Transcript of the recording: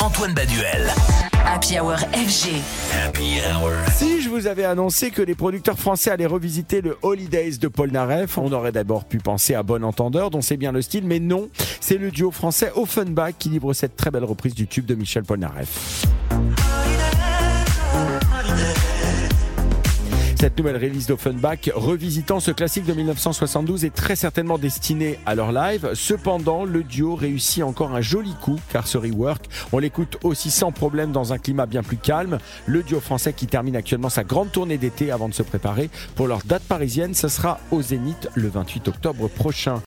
Antoine Baduel. Happy Hour FG. Happy Hour. Si je vous avais annoncé que les producteurs français allaient revisiter le Holidays de Paul Naref, on aurait d'abord pu penser à Bon Entendeur, dont c'est bien le style, mais non, c'est le duo français Offenbach qui livre cette très belle reprise du tube de Michel Polnareff. Cette nouvelle release d'Offenbach, revisitant ce classique de 1972, est très certainement destinée à leur live. Cependant, le duo réussit encore un joli coup, car ce rework, on l'écoute aussi sans problème dans un climat bien plus calme. Le duo français qui termine actuellement sa grande tournée d'été avant de se préparer pour leur date parisienne, ce sera au Zénith le 28 octobre prochain.